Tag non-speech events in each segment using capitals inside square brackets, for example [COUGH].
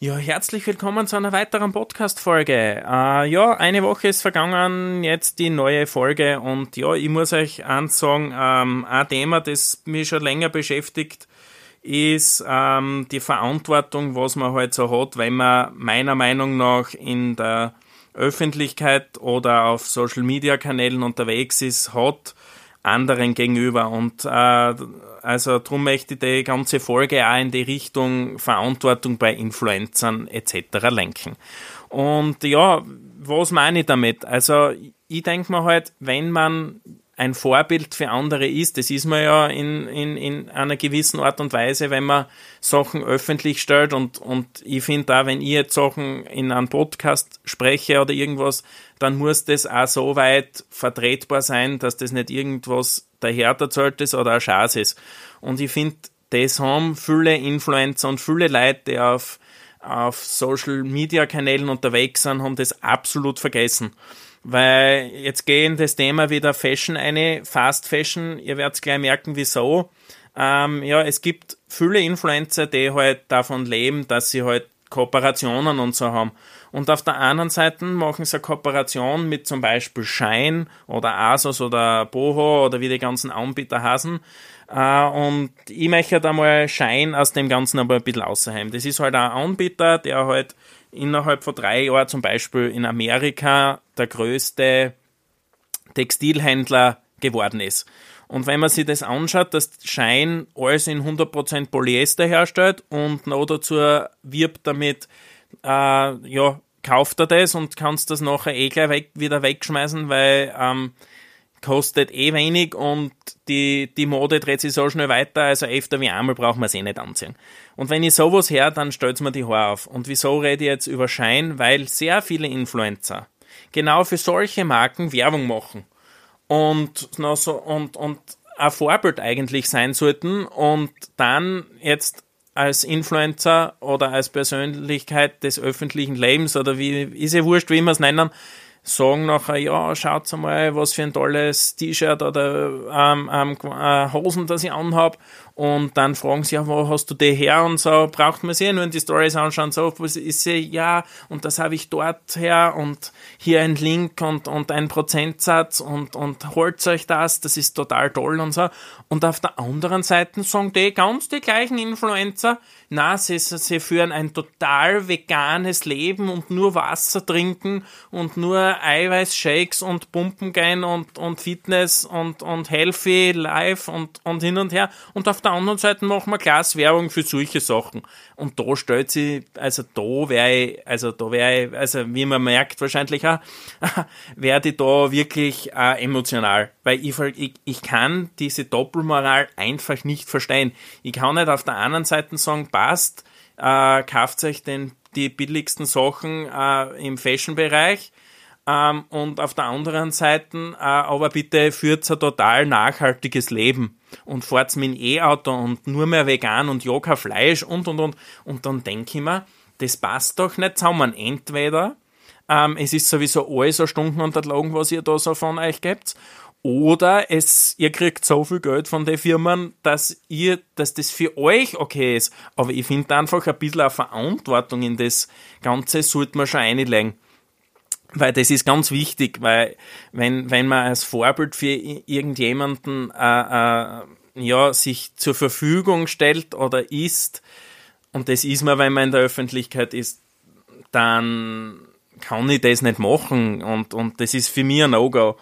Ja, herzlich willkommen zu einer weiteren Podcast-Folge. Äh, ja, eine Woche ist vergangen, jetzt die neue Folge und ja, ich muss euch eins sagen, ähm, ein Thema, das mich schon länger beschäftigt, ist ähm, die Verantwortung, was man halt so hat, wenn man meiner Meinung nach in der Öffentlichkeit oder auf Social-Media-Kanälen unterwegs ist, hat anderen gegenüber. Und äh, also darum möchte ich die ganze Folge auch in die Richtung Verantwortung bei Influencern etc. lenken. Und ja, was meine ich damit? Also ich denke mir halt, wenn man ein Vorbild für andere ist. Das ist man ja in, in, in einer gewissen Art und Weise, wenn man Sachen öffentlich stellt. Und, und ich finde da, wenn ich jetzt Sachen in einem Podcast spreche oder irgendwas, dann muss das auch so weit vertretbar sein, dass das nicht irgendwas dahererzählt ist oder ein Schatz ist. Und ich finde, das haben viele Influencer und viele Leute, die auf, auf Social Media Kanälen unterwegs sind, haben das absolut vergessen. Weil jetzt gehen das Thema wieder Fashion eine, Fast Fashion, ihr werdet gleich merken, wieso. Ähm, ja, es gibt viele Influencer, die halt davon leben, dass sie halt Kooperationen und so haben. Und auf der anderen Seite machen sie eine Kooperation mit zum Beispiel Shine oder Asos oder Boho oder wie die ganzen Anbieter heißen. Äh, und ich möchte da mal Shine aus dem Ganzen aber ein bisschen außerheim. Das ist halt ein Anbieter, der halt innerhalb von drei Jahren zum Beispiel in Amerika der größte Textilhändler geworden ist. Und wenn man sich das anschaut, dass Schein alles in 100% Polyester herstellt und noch dazu wirbt damit, äh, ja, kauft er das und kannst das nachher eh gleich weg, wieder wegschmeißen, weil ähm, kostet eh wenig und die, die Mode dreht sich so schnell weiter, also öfter wie einmal braucht man es eh nicht anziehen. Und wenn ich sowas her, dann stellt mir die Haare auf. Und wieso rede ich jetzt über Schein? Weil sehr viele Influencer genau für solche Marken Werbung machen und, so, und, und ein Vorbild eigentlich sein sollten und dann jetzt als Influencer oder als Persönlichkeit des öffentlichen Lebens oder wie, ist ja wurscht, wie wir es nennen, sagen nachher, ja, schaut mal, was für ein tolles T-Shirt oder ähm, ähm, äh, Hosen, das ich anhab. Und dann fragen sie, ja, wo hast du die her? Und so braucht man sich nur in die Stories anschauen, so, ist sie, ja, und das habe ich dort her und hier ein Link und, und ein Prozentsatz und, und holt euch das, das ist total toll und so. Und auf der anderen Seite sagen die ganz die gleichen Influencer, na, sie, sie führen ein total veganes Leben und nur Wasser trinken und nur Eiweißshakes und Pumpen gehen und, und Fitness und, und Healthy Life und, und hin und her. Und auf der anderen Seite machen wir Glaswerbung für solche Sachen. Und da stellt sie, also da wäre ich, also da wäre ich, also wie man merkt wahrscheinlich auch, [LAUGHS] werde ich da wirklich äh, emotional. Weil ich, ich, ich kann diese Doppelmoral einfach nicht verstehen. Ich kann nicht auf der anderen Seite sagen, passt, äh, kauft euch den, die billigsten Sachen äh, im Fashion-Bereich ähm, und auf der anderen Seite äh, aber bitte führt ein total nachhaltiges Leben und fahrt mit dem E-Auto und nur mehr vegan und ja kein Fleisch und und und und dann denke ich mir, das passt doch nicht zusammen. Entweder ähm, es ist sowieso alles eine Stunden unterlagen, was ihr da so von euch gebt, oder es, ihr kriegt so viel Geld von den Firmen, dass ihr, dass das für euch okay ist. Aber ich finde einfach ein bisschen eine Verantwortung in das Ganze sollte man schon einlegen. Weil das ist ganz wichtig, weil wenn, wenn man als Vorbild für irgendjemanden äh, äh, ja, sich zur Verfügung stellt oder ist, und das ist man, wenn man in der Öffentlichkeit ist, dann kann ich das nicht machen und, und das ist für mich ein No-Go.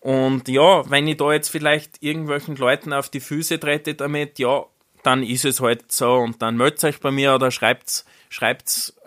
Und ja, wenn ich da jetzt vielleicht irgendwelchen Leuten auf die Füße trete damit, ja, dann ist es halt so und dann meldet euch bei mir oder schreibt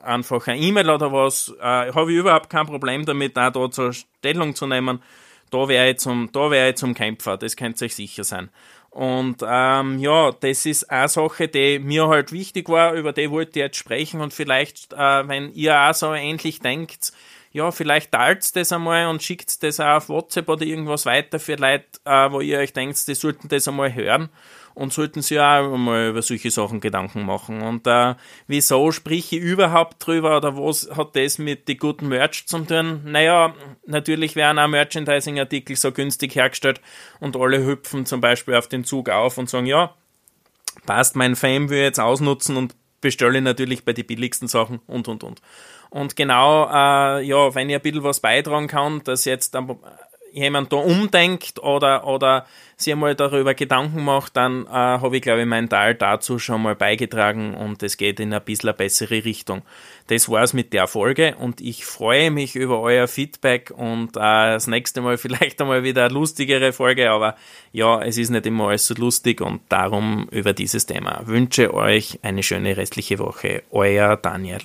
einfach eine E-Mail oder was. Äh, Habe ich überhaupt kein Problem damit, auch da zur Stellung zu nehmen. Da wäre ich zum, da wäre ich zum Kämpfer, das könnt ihr euch sicher sein. Und ähm, ja, das ist eine Sache, die mir halt wichtig war, über die wollte ich jetzt sprechen und vielleicht, äh, wenn ihr auch so ähnlich denkt, ja, vielleicht teilt das einmal und schickt das auch auf WhatsApp oder irgendwas weiter für Leute, äh, wo ihr euch denkt, die sollten das einmal hören und sollten sich auch mal über solche Sachen Gedanken machen. Und äh, wieso spreche ich überhaupt drüber oder was hat das mit die guten Merch zu tun? Naja, natürlich werden auch Merchandising-Artikel so günstig hergestellt und alle hüpfen zum Beispiel auf den Zug auf und sagen, ja, passt, mein Fame will jetzt ausnutzen und bestelle ich natürlich bei den billigsten Sachen und und und. Und genau, äh, ja, wenn ich ein bisschen was beitragen kann, dass jetzt jemand da umdenkt oder, oder sich einmal darüber Gedanken macht, dann äh, habe ich, glaube ich, meinen Teil dazu schon mal beigetragen und es geht in ein bisschen eine bessere Richtung. Das war's mit der Folge und ich freue mich über euer Feedback und äh, das nächste Mal [LAUGHS] vielleicht einmal wieder eine lustigere Folge, aber ja, es ist nicht immer alles so lustig und darum über dieses Thema. Wünsche euch eine schöne restliche Woche. Euer Daniel.